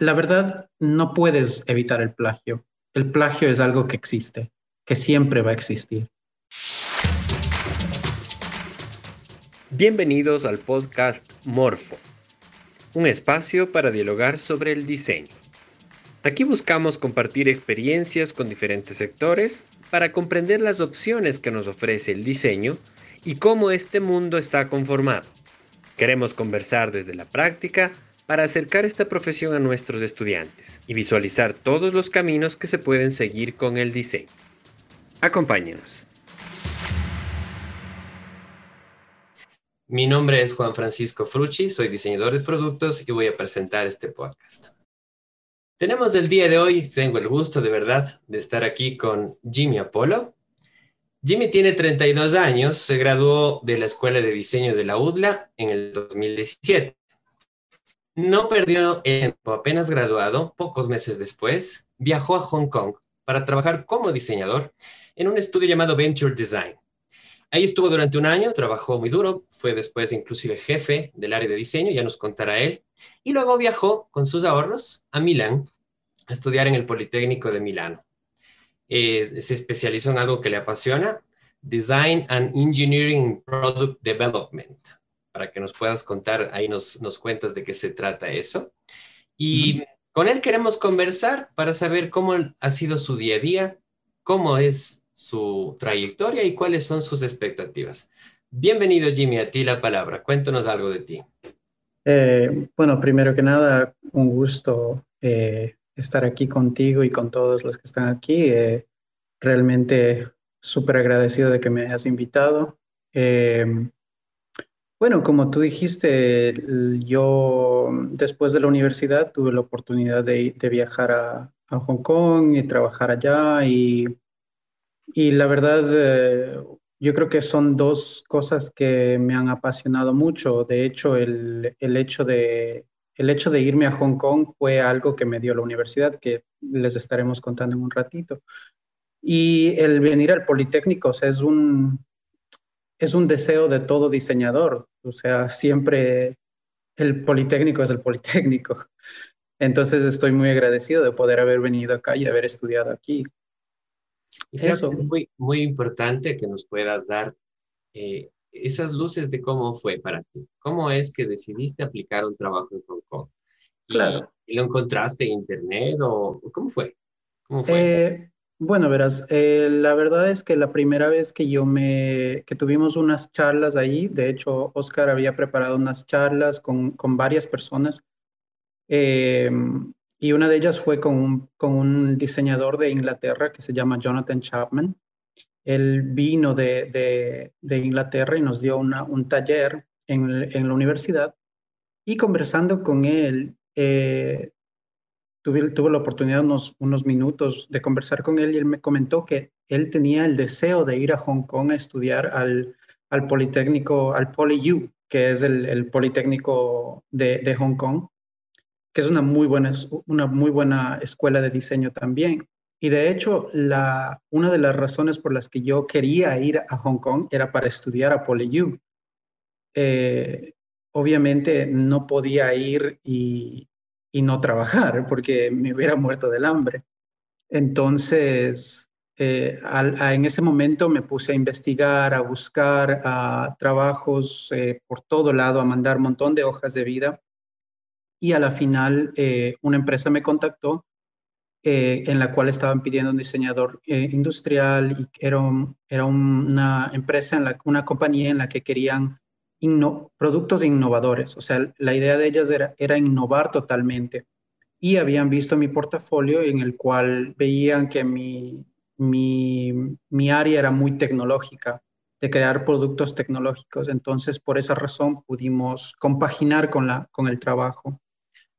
La verdad, no puedes evitar el plagio. El plagio es algo que existe, que siempre va a existir. Bienvenidos al podcast Morfo, un espacio para dialogar sobre el diseño. Aquí buscamos compartir experiencias con diferentes sectores para comprender las opciones que nos ofrece el diseño y cómo este mundo está conformado. Queremos conversar desde la práctica para acercar esta profesión a nuestros estudiantes y visualizar todos los caminos que se pueden seguir con el diseño. Acompáñenos. Mi nombre es Juan Francisco Frucci, soy diseñador de productos y voy a presentar este podcast. Tenemos el día de hoy, tengo el gusto de verdad de estar aquí con Jimmy Apolo. Jimmy tiene 32 años, se graduó de la Escuela de Diseño de la UDLA en el 2017 no perdió tiempo, apenas graduado, pocos meses después, viajó a Hong Kong para trabajar como diseñador en un estudio llamado Venture Design. Ahí estuvo durante un año, trabajó muy duro, fue después inclusive jefe del área de diseño, ya nos contará él, y luego viajó con sus ahorros a Milán a estudiar en el Politécnico de Milano. se especializó en algo que le apasiona, Design and Engineering Product Development para que nos puedas contar, ahí nos, nos cuentas de qué se trata eso. Y con él queremos conversar para saber cómo ha sido su día a día, cómo es su trayectoria y cuáles son sus expectativas. Bienvenido Jimmy, a ti la palabra. Cuéntanos algo de ti. Eh, bueno, primero que nada, un gusto eh, estar aquí contigo y con todos los que están aquí. Eh, realmente súper agradecido de que me hayas invitado. Bueno, como tú dijiste, yo después de la universidad tuve la oportunidad de, viajar a, Hong Kong y trabajar allá y, y la verdad eh, yo creo que son dos cosas que me han apasionado mucho. De hecho, el, el, hecho de, el hecho de irme a Hong Kong fue algo que me dio la universidad, que les estaremos contando en un ratito. Y el venir al Politécnico es un, es un deseo de todo diseñador. O sea, siempre el Politécnico es el Politécnico. Entonces estoy muy agradecido de poder haber venido acá y haber estudiado aquí. Eso. Es muy, muy importante que nos puedas dar eh, esas luces de cómo fue para ti. ¿Cómo es que decidiste aplicar un trabajo en Hong Kong? claro. ¿Y lo encontraste en internet o cómo fue? ¿Cómo fue? Eh, bueno, verás, eh, la verdad es que la primera vez que yo me, que tuvimos unas charlas ahí, de hecho, Oscar había preparado unas charlas con, con varias personas eh, y una de ellas fue con un, con un diseñador de Inglaterra que se llama Jonathan Chapman. Él vino de, de, de Inglaterra y nos dio una, un taller en, en, la universidad y conversando con él, eh, tuve, la oportunidad unos, unos minutos de conversar con él y él me comentó que él tenía el deseo de ir a Hong Kong a estudiar al, al Politécnico, al PolyU, que es el, el Politécnico de, de, Hong Kong, que es una muy, buena, una muy buena escuela de diseño también. Y de hecho, la, una de las razones por las que yo quería ir a Hong Kong era para estudiar a PolyU. Eh, obviamente no podía ir y, y no trabajar porque me hubiera muerto del hambre. Entonces, eh, en ese momento me puse a investigar, a buscar a trabajos eh, por todo lado, a mandar un montón de hojas de vida. Y a la final, eh, una empresa me contactó en la cual estaban pidiendo un diseñador industrial y era, era una empresa, una compañía en la que querían productos innovadores. O sea, la idea de ellas era, era innovar totalmente. Y habían visto mi portafolio en el cual veían que mi, mi, mi área era muy tecnológica, de crear productos tecnológicos. Entonces, por esa razón pudimos compaginar con, la, con el trabajo.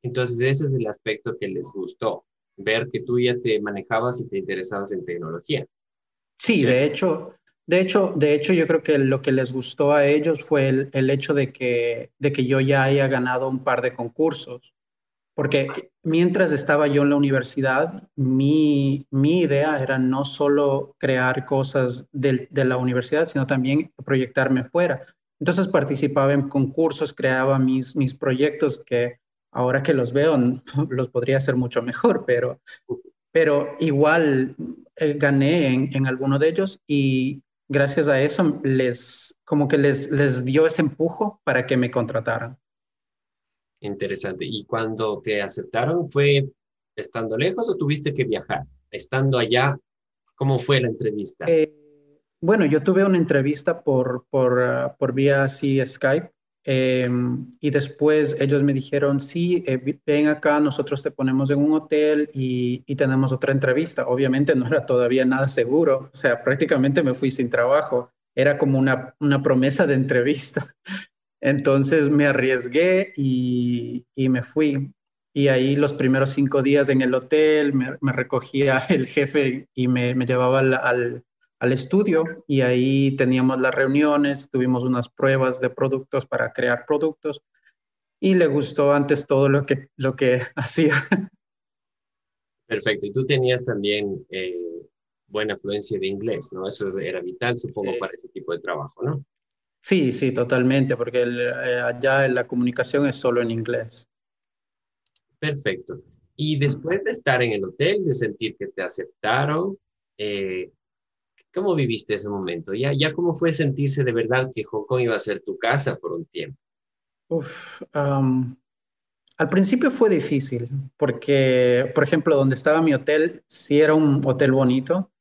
Entonces, ese es el aspecto que les gustó, ver que tú ya te manejabas y te interesabas en tecnología. Sí, de hecho, de hecho, de hecho, yo creo que lo que les gustó a ellos fue el, el, hecho de que, de que yo ya haya ganado un par de concursos. Porque mientras estaba yo en la universidad, mi, mi idea era no solo crear cosas de, de la universidad, sino también proyectarme fuera. Entonces participaba en concursos, creaba mis, mis proyectos que ahora que los veo, los podría hacer mucho mejor, pero, pero igual eh, gané en, en alguno de ellos y gracias a eso les, como que les, les dio ese empujo para que me contrataran. Interesante. ¿Y cuando te aceptaron fue estando lejos o tuviste que viajar? Estando allá, ¿cómo fue la entrevista? Eh, bueno, yo tuve una entrevista por, por, uh, por vía así Skype eh, y después ellos me dijeron, sí, eh, ven acá, nosotros te ponemos en un hotel y, y, tenemos otra entrevista. Obviamente no era todavía nada seguro, o sea, prácticamente me fui sin trabajo. Era como una, una promesa de entrevista. Entonces me arriesgué y, y, me fui. Y ahí los primeros cinco días en el hotel me, me recogía el jefe y me, me llevaba al, al, al, estudio y ahí teníamos las reuniones, tuvimos unas pruebas de productos para crear productos y le gustó antes todo lo que, lo que hacía. Perfecto. Y tú tenías también eh, buena afluencia de inglés, ¿no? Eso era vital, supongo, para ese tipo de trabajo, ¿no? Sí, sí, totalmente, porque el, eh, allá la comunicación es solo en inglés. Perfecto. Y después de estar en el hotel, de sentir que te aceptaron, eh, ¿cómo viviste ese momento? ¿Ya, ¿Ya cómo fue sentirse de verdad que Hong Kong iba a ser tu casa por un tiempo? Al principio fue difícil, porque, por ejemplo, donde estaba mi hotel, sí era un hotel bonito,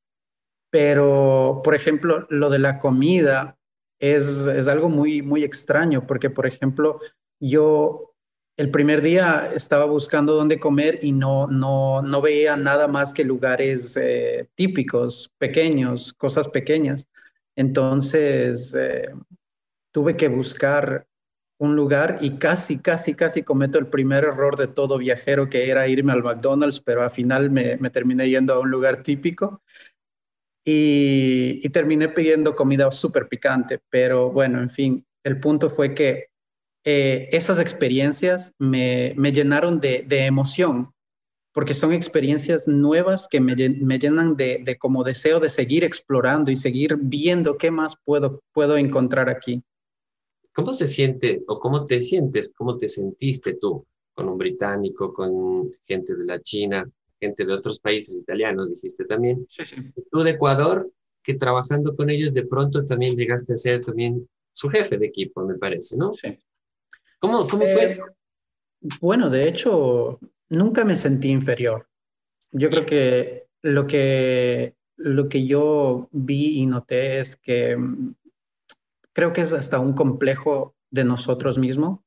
pero, por ejemplo, lo de la comida es, es algo muy, muy extraño, porque, por ejemplo, yo el primer día estaba buscando dónde comer y no, no, no veía nada más que lugares eh, típicos, pequeños, cosas pequeñas. Entonces, eh, tuve que buscar un lugar y casi, casi, casi cometo el primer error de todo viajero, que era irme al McDonald's, pero al final me, me terminé yendo a un lugar típico y, y terminé pidiendo comida súper picante. Pero bueno, en fin, el punto fue que eh, esas experiencias me, me llenaron de, de, emoción, porque son experiencias nuevas que me, me llenan de, de, como deseo de seguir explorando y seguir viendo qué más puedo, puedo encontrar aquí. ¿Cómo se siente o cómo te sientes, cómo te sentiste tú con un británico, con gente de la China, gente de otros países italianos, dijiste también? Sí, sí. Tú de Ecuador, que trabajando con ellos de pronto también llegaste a ser también su jefe de equipo, me parece, ¿no? Sí. ¿Cómo, cómo fue eh, eso? Bueno, de hecho, nunca me sentí inferior. Yo creo que lo que, lo que yo vi y noté es que mm, creo que es hasta un complejo de nosotros mismos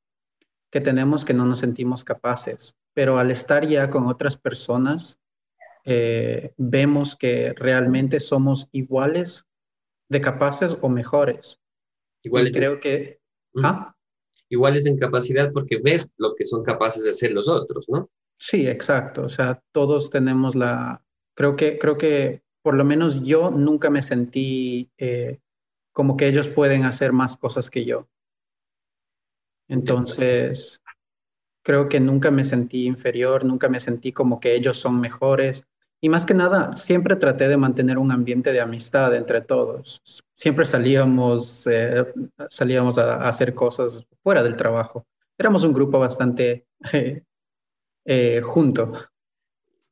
que tenemos que no nos sentimos capaces, pero al estar ya con otras personas, eh, vemos que realmente somos iguales de capaces o mejores. Iguales. Y creo que... ¿Mm? ¿Ah? iguales en capacidad porque ves lo que son capaces de hacer los otros, ¿no? Sí, exacto. O sea, todos tenemos la, creo que, creo que por lo menos yo nunca me sentí eh, como que ellos pueden hacer más cosas que yo. Entonces, creo que nunca me sentí inferior, nunca me sentí como que ellos son mejores. Y más que nada, siempre traté de mantener un ambiente de amistad entre todos. Siempre salíamos, eh, salíamos a, a, hacer cosas fuera del trabajo. Éramos un grupo bastante eh, eh, junto.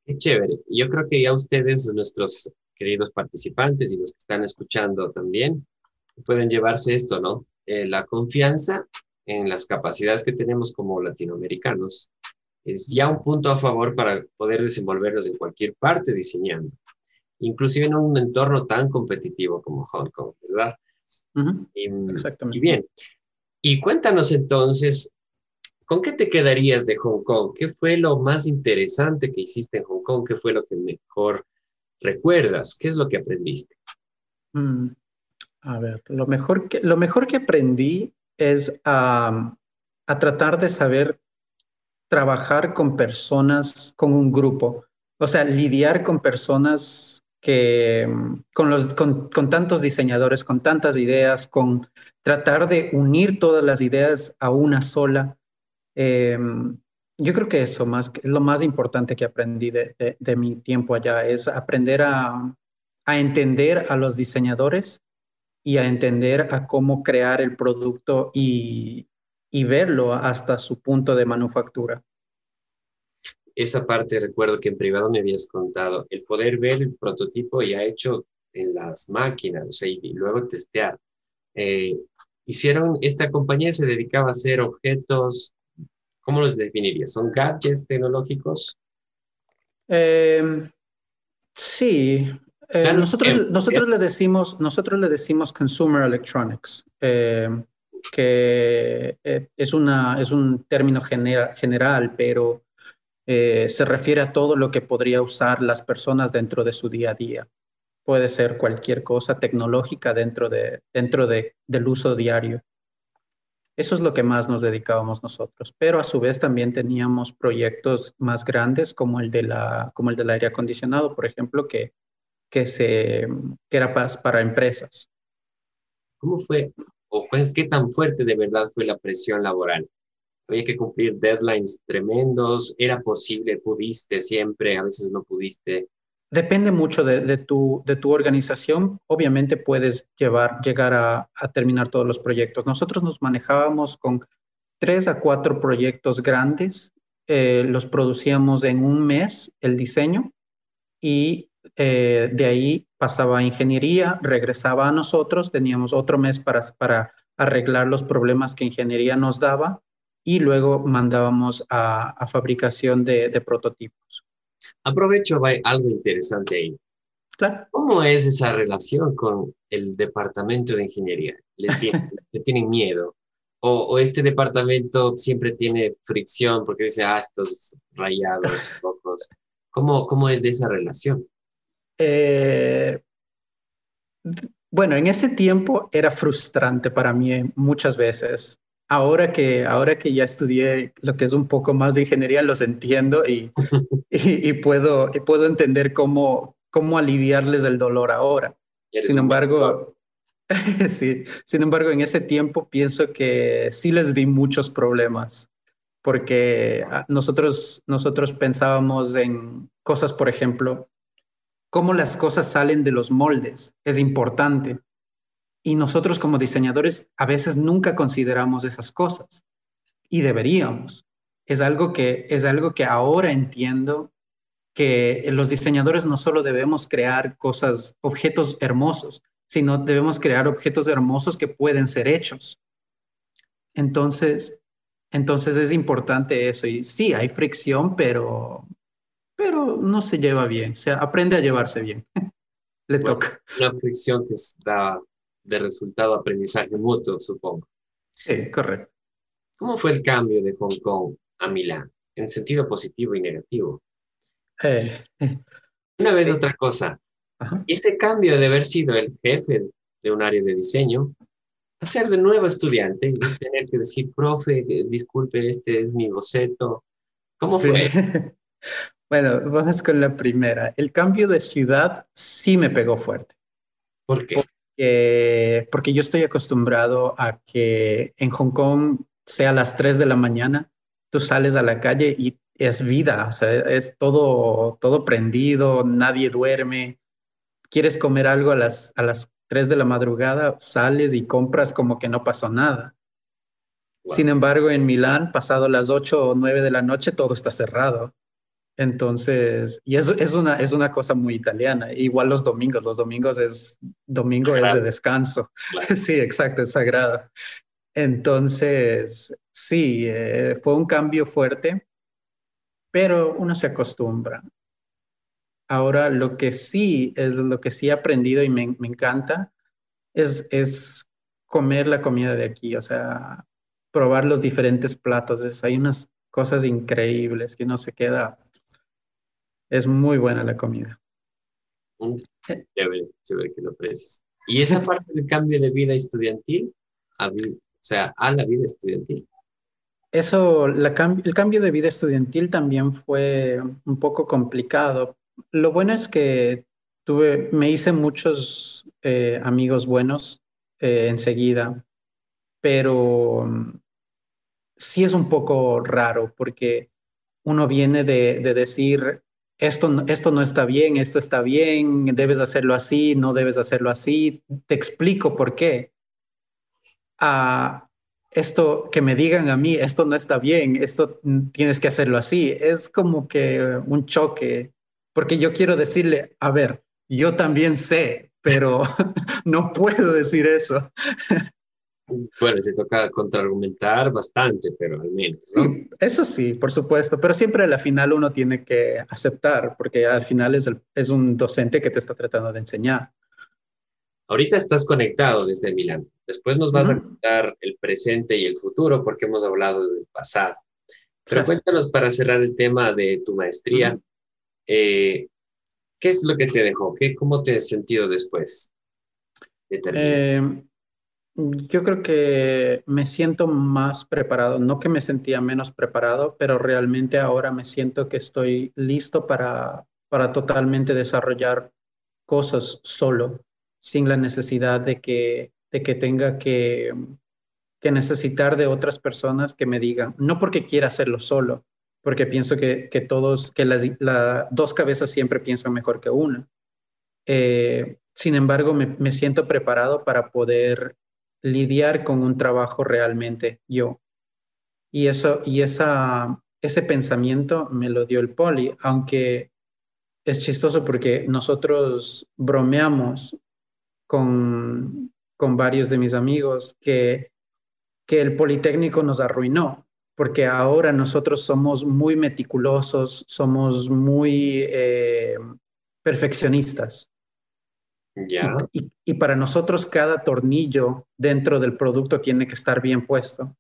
Qué chévere. Yo creo que ya ustedes, nuestros queridos participantes y los que están escuchando también, pueden llevarse esto, ¿no? Eh, la confianza en las capacidades que tenemos como latinoamericanos es ya un punto a favor para poder desenvolvernos en cualquier parte diseñando, inclusive en un entorno tan competitivo como Hong Kong, ¿verdad? Uh -huh. y, Exactamente. Y bien, y cuéntanos entonces, ¿con qué te quedarías de Hong Kong? ¿Qué fue lo más interesante que hiciste en Hong Kong? ¿Qué fue lo que mejor recuerdas? ¿Qué es lo que aprendiste? Mm, a ver, lo mejor que, lo mejor que aprendí es um, a tratar de saber trabajar con personas, con un grupo, o sea, lidiar con personas que, con, los, con, tantos diseñadores, con tantas ideas, con tratar de unir todas las ideas a una sola. Eh, yo creo que eso más, es lo más importante que aprendí de, de, de mi tiempo allá, es aprender a, a entender a los diseñadores y a entender a cómo crear el producto y, y verlo hasta su punto de manufactura. esa parte recuerdo que en privado me habías contado, el poder ver el prototipo ya hecho en las máquinas, o sea, y luego testear. Eh, hicieron, esta compañía se dedicaba a hacer objetos, ¿cómo los definirías? ¿Son gadgets tecnológicos? Em, sí, eh, nosotros, nosotros, le decimos, nosotros le decimos consumer electronics, em, que eh, es, una, es un término general, pero eh, se refiere a todo lo que podría usar las personas dentro de su día a día. Puede ser cualquier cosa tecnológica dentro, de, dentro de, del uso diario. Eso es lo que más nos dedicábamos nosotros, pero a su vez también teníamos proyectos más grandes como el, de la, como el del aire acondicionado, por ejemplo, que, que, se, que era para empresas. ¿Cómo fue o qué tan fuerte de verdad fue la presión laboral? había que cumplir deadlines tremendos, era posible, pudiste siempre, a veces no pudiste. Depende mucho de, tu, de tu organización. Obviamente puedes llevar, llegar a, terminar todos los proyectos. Nosotros nos manejábamos con tres a cuatro proyectos grandes. Eh, los producíamos en un mes el diseño y eh, de ahí pasaba a ingeniería, regresaba a nosotros, teníamos otro mes para, para arreglar los problemas que ingeniería nos daba y luego mandábamos a, fabricación de, prototipos. Aprovecho, algo interesante ahí. Claro. ¿Cómo es esa relación con el departamento de ingeniería? ¿Le, tienen miedo? O, este departamento siempre tiene fricción porque dice, ah, estos rayados rojos? ¿Cómo, cómo es de esa relación? Eh, bueno, en ese tiempo era frustrante para mí muchas veces ahora que, ahora que ya estudié lo que es un poco más de ingeniería, los entiendo y, y, puedo, y puedo entender cómo, cómo aliviarles el dolor ahora. Sin embargo, sí, sin embargo, en ese tiempo pienso que sí les di muchos problemas porque ah, nosotros, nosotros pensábamos en cosas, por ejemplo, cómo las cosas salen de los moldes. Es importante. Y nosotros como diseñadores a veces nunca consideramos esas cosas y deberíamos. Es algo que, es algo que ahora entiendo que los diseñadores no solo debemos crear cosas, objetos hermosos, sino debemos crear objetos hermosos que pueden ser hechos. Entonces, entonces es importante eso. Y sí, hay fricción, pero, pero no se lleva bien. Se aprende a llevarse bien. Le toca. Una fricción que está de resultado aprendizaje mutuo, supongo. Sí, correcto. ¿Cómo fue el cambio de Hong Kong a Milán, en sentido positivo y negativo? Eh, eh. Una vez otra cosa, ese cambio de haber sido el jefe de un área de diseño, a ser de nuevo estudiante y tener que decir, profe, disculpe, este es mi boceto. ¿Cómo fue? Bueno, vamos con la primera. El cambio de ciudad sí me pegó fuerte. ¿Por qué? porque yo estoy acostumbrado a que en Hong Kong sea a las 3 de la mañana, tú sales a la calle y es vida, o sea, es todo, todo prendido, nadie duerme. Quieres comer algo a las, a las 3 de la madrugada, sales y compras como que no pasó nada. Sin embargo, en Milán, pasado las 8 o 9 de la noche, todo está cerrado. Entonces, y eso es una, es una cosa muy italiana. Igual los domingos, los domingos es, domingo es de descanso. Sí, exacto, es sagrado. Entonces, sí, eh, fue un cambio fuerte, pero uno se acostumbra. Ahora, lo que sí, es lo que sí he aprendido y me, me encanta, es, es comer la comida de aquí, o sea, probar los diferentes platos. Es, hay unas cosas increíbles que no se queda es muy buena la comida. Chévere, que lo. ¿Y esa parte del cambio de vida estudiantil? o sea, a la vida estudiantil. Eso, la el cambio de vida estudiantil también fue un poco complicado. Lo bueno es que tuve, me hice muchos eh, amigos buenos eh, enseguida, pero mm, sí es un poco raro porque uno viene de, de decir, esto, esto no está bien, esto está bien, debes hacerlo así, no debes hacerlo así, te explico por qué. Ah, esto que me digan a mí, esto no está bien, esto tienes que hacerlo así, es como que un choque, porque yo quiero decirle, a ver, yo también sé, pero no puedo decir eso. Bueno, se toca contraargumentar bastante, pero al menos, ¿no? Eso sí, por supuesto, pero siempre a la final uno tiene que aceptar, porque al final es, es un docente que te está tratando de enseñar. Ahorita estás conectado desde Milán. Después nos vas a contar el presente y el futuro porque hemos hablado del pasado. Pero cuéntanos para cerrar el tema de tu maestría, eh, ¿qué es lo que te dejó? ¿Qué, ¿Cómo te has sentido después de terminar? Eh, yo creo que me siento más preparado, no que me sentía menos preparado, pero realmente ahora me siento que estoy listo para, para totalmente desarrollar cosas solo, sin la necesidad de que, de que tenga que, que necesitar de otras personas que me digan, no porque quiera hacerlo solo, porque pienso que, que todos, que las dos cabezas siempre piensan mejor que una. Eh, sin embargo, me, me siento preparado para poder lidiar con un trabajo realmente yo. Y eso, y esa, ese pensamiento me lo dio el poli, aunque es chistoso porque nosotros bromeamos con, con varios de mis amigos que, que el Politécnico nos arruinó, porque ahora nosotros somos muy meticulosos, somos muy eh, perfeccionistas. Y, para nosotros cada tornillo dentro del producto tiene que estar bien puesto.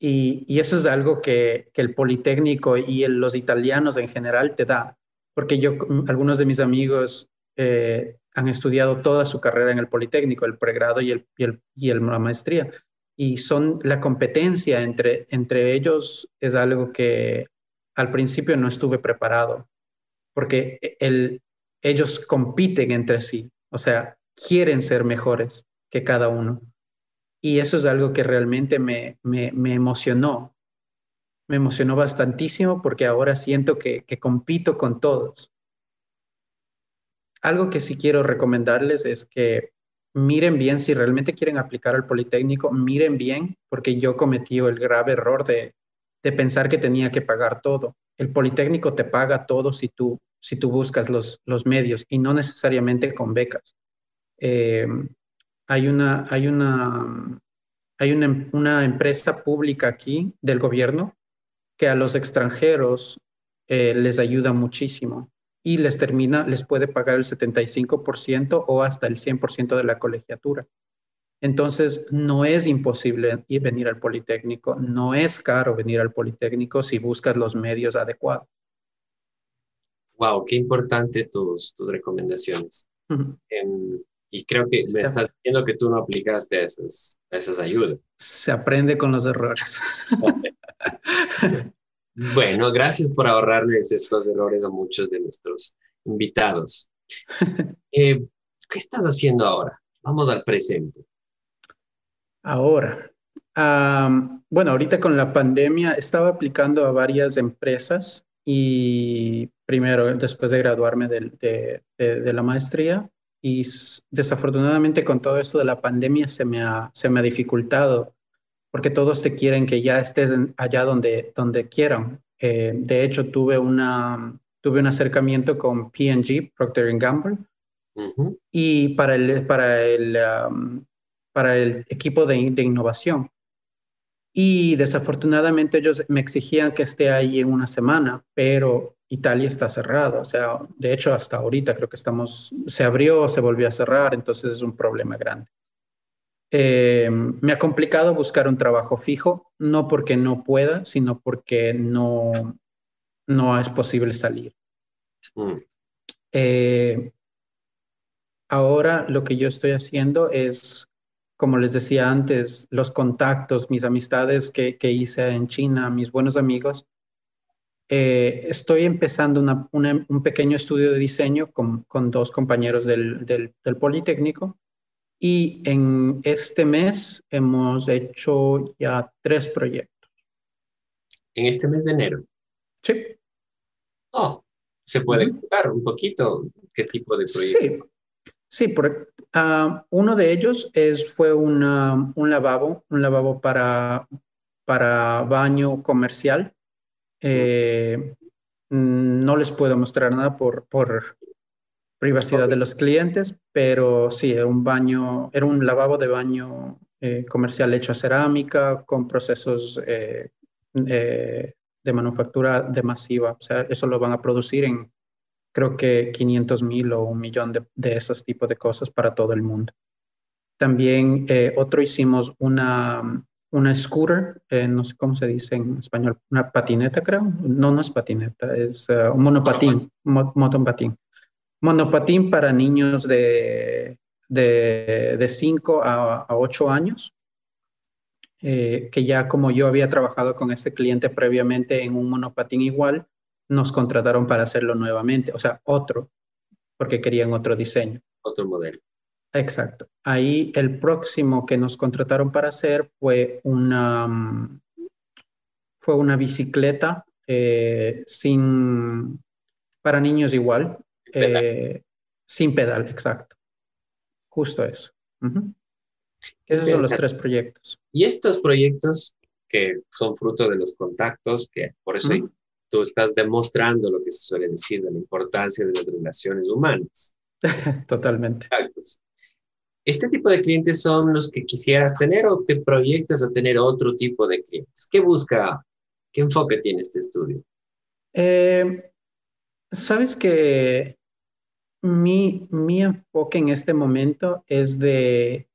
Y, eso es algo que, el Politécnico y los italianos en general te da, porque yo, algunos de mis amigos eh, han estudiado toda su carrera en el Politécnico, el pregrado y, el, y, el, la maestría. Y son la competencia entre, entre ellos es algo que al principio no estuve preparado, porque el, ellos compiten entre sí, o sea, quieren ser mejores que cada uno. Y eso es algo que realmente me, me, emocionó. Me emocionó bastantísimo porque ahora siento que, que compito con todos. Algo que sí quiero recomendarles es que miren bien, si realmente quieren aplicar al Politécnico, miren bien, porque yo cometí el grave error de, de pensar que tenía que pagar todo. El Politécnico te paga todo si tú si tú buscas los, los medios y no necesariamente con becas. Eh, hay una, hay una, hay una, una, empresa pública aquí del gobierno que a los extranjeros eh, les ayuda muchísimo y les termina, les puede pagar el 75% o hasta el 100% de la colegiatura. Entonces, no es imposible ir venir al Politécnico, no es caro venir al Politécnico si buscas los medios adecuados wow, qué importante tus, tus recomendaciones. Em, y creo que me estás diciendo que tú no aplicaste a esas, esas ayudas. Se aprende con los errores. bueno, gracias por ahorrarles estos errores a muchos de nuestros invitados. Eh, ¿Qué estás haciendo ahora? Vamos al presente. Ahora, bueno, ahorita con la pandemia estaba aplicando a varias empresas y primero, después de graduarme de, de, la maestría, y desafortunadamente con todo esto de la pandemia se me ha, se me ha dificultado, porque todos te quieren que ya estés allá donde, donde quieran. Eh, de hecho, tuve, una, tuve un acercamiento con P&G, Procter Gamble, y para el, para el, um, para el equipo de, de innovación. Y desafortunadamente ellos me exigían que esté ahí en una semana, pero Italia está cerrada. O sea, de hecho, hasta ahorita creo que estamos, se abrió, se volvió a cerrar, entonces es un problema grande. Eh, me ha complicado buscar un trabajo fijo, no porque no pueda, sino porque no, no es posible salir. Mm. Eh, ahora lo que yo estoy haciendo es como les decía antes, los contactos, mis amistades que, hice en China, mis buenos amigos, eh, estoy empezando un pequeño estudio de diseño con, dos compañeros del, del, Politécnico y en este mes hemos hecho ya tres proyectos. ¿En este mes de enero? Sí. Oh, ¿se puede contar un poquito qué tipo de proyectos? Sí, sí por, Ah, uno de ellos es, fue una, un lavabo, un lavabo para, para baño comercial. Eh, no les puedo mostrar nada por, por privacidad de los clientes, pero sí, era un baño, era un lavabo de baño eh, comercial hecho a cerámica con procesos eh, de manufactura de masiva. O sea, eso lo van a producir en creo que 500 mil o un millón de, de, esos tipos de cosas para todo el mundo. También eh, otro hicimos una, una scooter, eh, no sé cómo se dice en español, una patineta creo. No, no es patineta, es uh, un monopatín, mo motopatín. Monopatín para niños de, de, de 5 a, a 8 años. Eh, que ya como yo había trabajado con este cliente previamente en un monopatín igual, nos contrataron para hacerlo nuevamente, o sea, otro, porque querían otro diseño. Otro modelo. Exacto. Ahí el próximo que nos contrataron para hacer fue una, mm, fue una bicicleta eh, sin, para niños igual, eh, sin pedal, exacto. Justo eso. Esos son los tres proyectos. Y estos proyectos que son fruto de los contactos, que por eso tú estás demostrando lo que se suele decir de la importancia de las relaciones humanas. Totalmente. ¿Este tipo de clientes son los que quisieras tener o te proyectas a tener otro tipo de clientes? ¿Qué busca, qué enfoque tiene este estudio? Eh, Sabes que mi, mi enfoque en este momento es de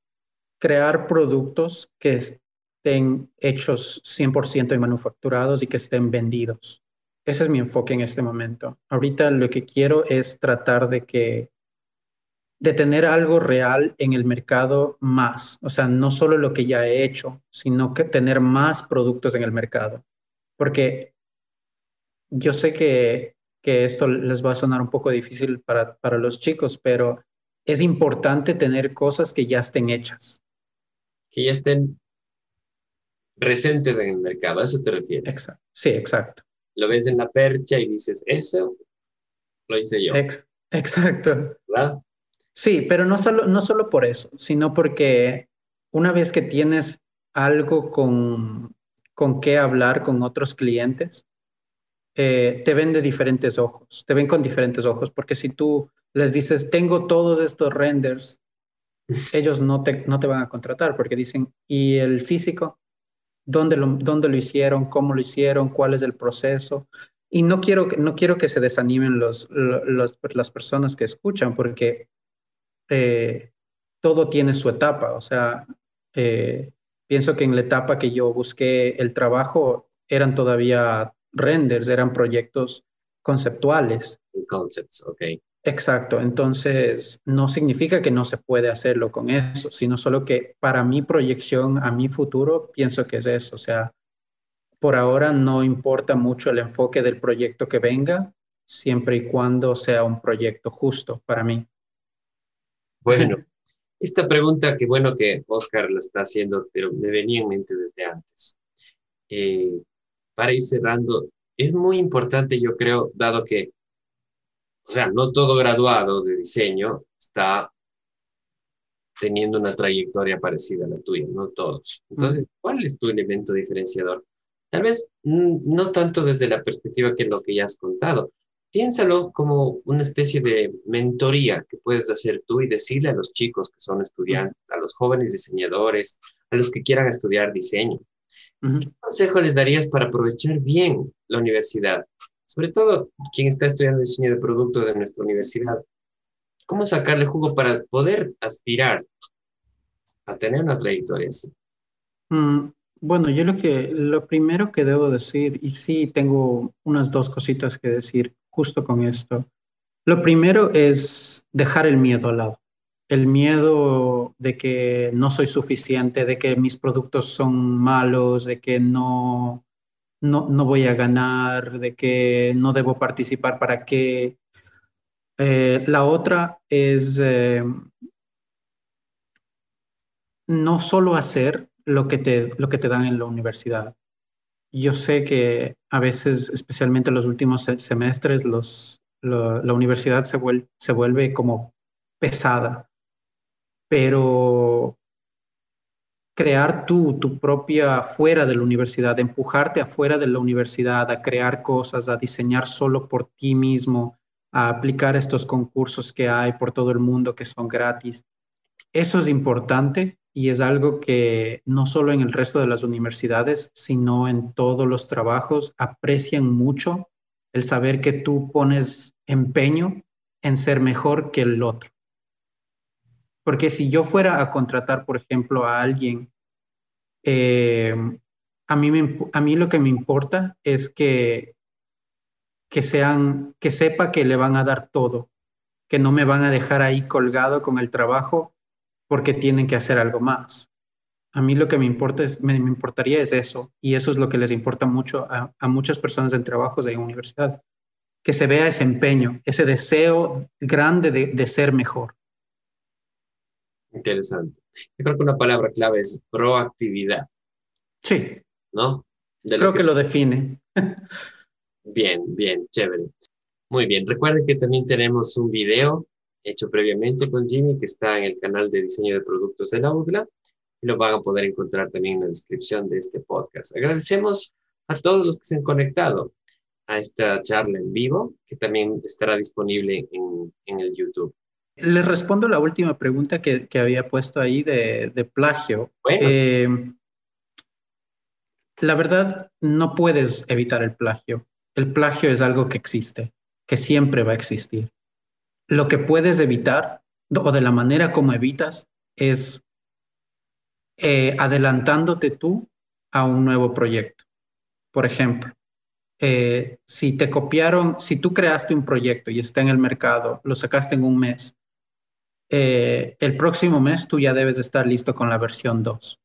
crear productos que estén hechos 100% y manufacturados y que estén vendidos. Ese es mi enfoque en este momento. Ahorita lo que quiero es tratar de que de tener algo real en el mercado más, o sea, no solo lo que ya he hecho, sino que tener más productos en el mercado. Porque yo sé que, que esto les va a sonar un poco difícil para, para los chicos, pero es importante tener cosas que ya estén hechas. Que ya estén presentes en el mercado, ¿a eso te refieres? Exacto. Sí, exacto lo ves en la percha y dices, eso lo hice yo. exacto. ¿Verdad? Sí, pero no solo, no solo por eso, sino porque una vez que tienes algo con, con qué hablar con otros clientes, eh, te ven de diferentes ojos, te ven con diferentes ojos, porque si tú les dices, tengo todos estos renders, ellos no te, no te van a contratar porque dicen, ¿y el físico? Dónde lo, dónde lo hicieron, cómo lo hicieron, cuál es el proceso. Y no quiero, no quiero que se desanimen los, los las personas que escuchan, porque eh, todo tiene su etapa. O sea, eh, pienso que en la etapa que yo busqué el trabajo eran todavía renders, eran proyectos conceptuales. Concepts, ok. Exacto, entonces no significa que no se puede hacerlo con eso, sino solo que para mi proyección a mi futuro pienso que es eso, o sea, por ahora no importa mucho el enfoque del proyecto que venga, siempre y cuando sea un proyecto justo para mí. Bueno, esta pregunta, que bueno que Oscar lo está haciendo, pero me venía en mente desde antes. Eh, para ir cerrando, es muy importante, yo creo, dado que o sea, no todo graduado de diseño está teniendo una trayectoria parecida a la tuya, no todos. Entonces, ¿cuál es tu elemento diferenciador? Tal vez mm, no tanto desde la perspectiva que lo que ya has contado. Piénsalo como una especie de mentoría que puedes hacer tú y decirle a los chicos que son estudiantes, a los jóvenes diseñadores, a los que quieran estudiar diseño. ¿Qué consejo les darías para aprovechar bien la universidad? Sobre todo quien está estudiando diseño de productos de nuestra universidad, ¿cómo sacarle jugo para poder aspirar a tener una trayectoria así? Mm, bueno, yo lo que lo primero que debo decir, y sí tengo unas dos cositas que decir justo con esto. Lo primero es dejar el miedo al lado. El miedo de que no soy suficiente, de que mis productos son malos, de que no, no, no voy a ganar, de que no debo participar, para qué. Eh, la otra es eh, no solo hacer lo que, te, lo que te dan en la universidad. Yo sé que a veces, especialmente en los últimos semestres, los, la universidad se vuelve, se vuelve como pesada. pero crear tú, tu propia fuera de la universidad, empujarte afuera de la universidad a crear cosas, a diseñar solo por ti mismo, a aplicar estos concursos que hay por todo el mundo que son gratis. Eso es importante y es algo que no solo en el resto de las universidades, sino en todos los trabajos aprecian mucho el saber que tú pones empeño en ser mejor que el otro. Porque si yo fuera a contratar, por ejemplo, a alguien, eh, a, mí a mí lo que me importa es que, que, sean, que sepa que le van a dar todo, que no me van a dejar ahí colgado con el trabajo porque tienen que hacer algo más. A mí lo que me importa es, me, importaría es eso, y eso es lo que les importa mucho a, a muchas personas en trabajos de universidad, que se vea ese empeño, ese deseo grande de, de ser mejor. Interesante. Yo creo que una palabra clave es proactividad. Sí. ¿No? creo que... lo define. bien, bien, chévere. Muy bien. Recuerden que también tenemos un video hecho previamente con Jimmy que está en el canal de diseño de productos de la UDLA y lo van a poder encontrar también en la descripción de este podcast. Agradecemos a todos los que se han conectado a esta charla en vivo, que también estará disponible en, en el YouTube. Les respondo la última pregunta que, había puesto ahí de, plagio. Eh, la verdad, no puedes evitar el plagio. El plagio es algo que existe, que siempre va a existir. Lo que puedes evitar, o de la manera como evitas, es eh, adelantándote tú a un nuevo proyecto. Por ejemplo, eh, si te copiaron, si tú creaste un proyecto y está en el mercado, lo sacaste en un mes eh, el próximo mes tú ya debes de estar listo con la versión 2.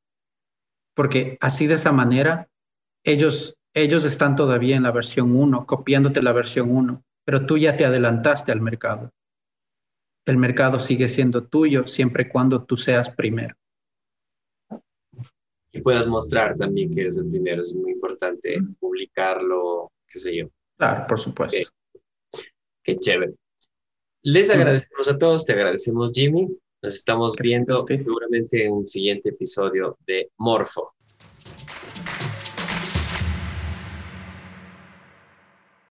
Porque así de esa manera, ellos, ellos están todavía en la versión 1, copiándote la versión 1, pero tú ya te adelantaste al mercado. El mercado sigue siendo tuyo siempre y cuando tú seas primero. Y puedas mostrar también que eres el primero. Es muy importante publicarlo, qué sé yo. Claro, por supuesto. Qué chévere. Les agradecemos a todos, te agradecemos Jimmy. Nos estamos viendo seguramente en un siguiente episodio de Morfo.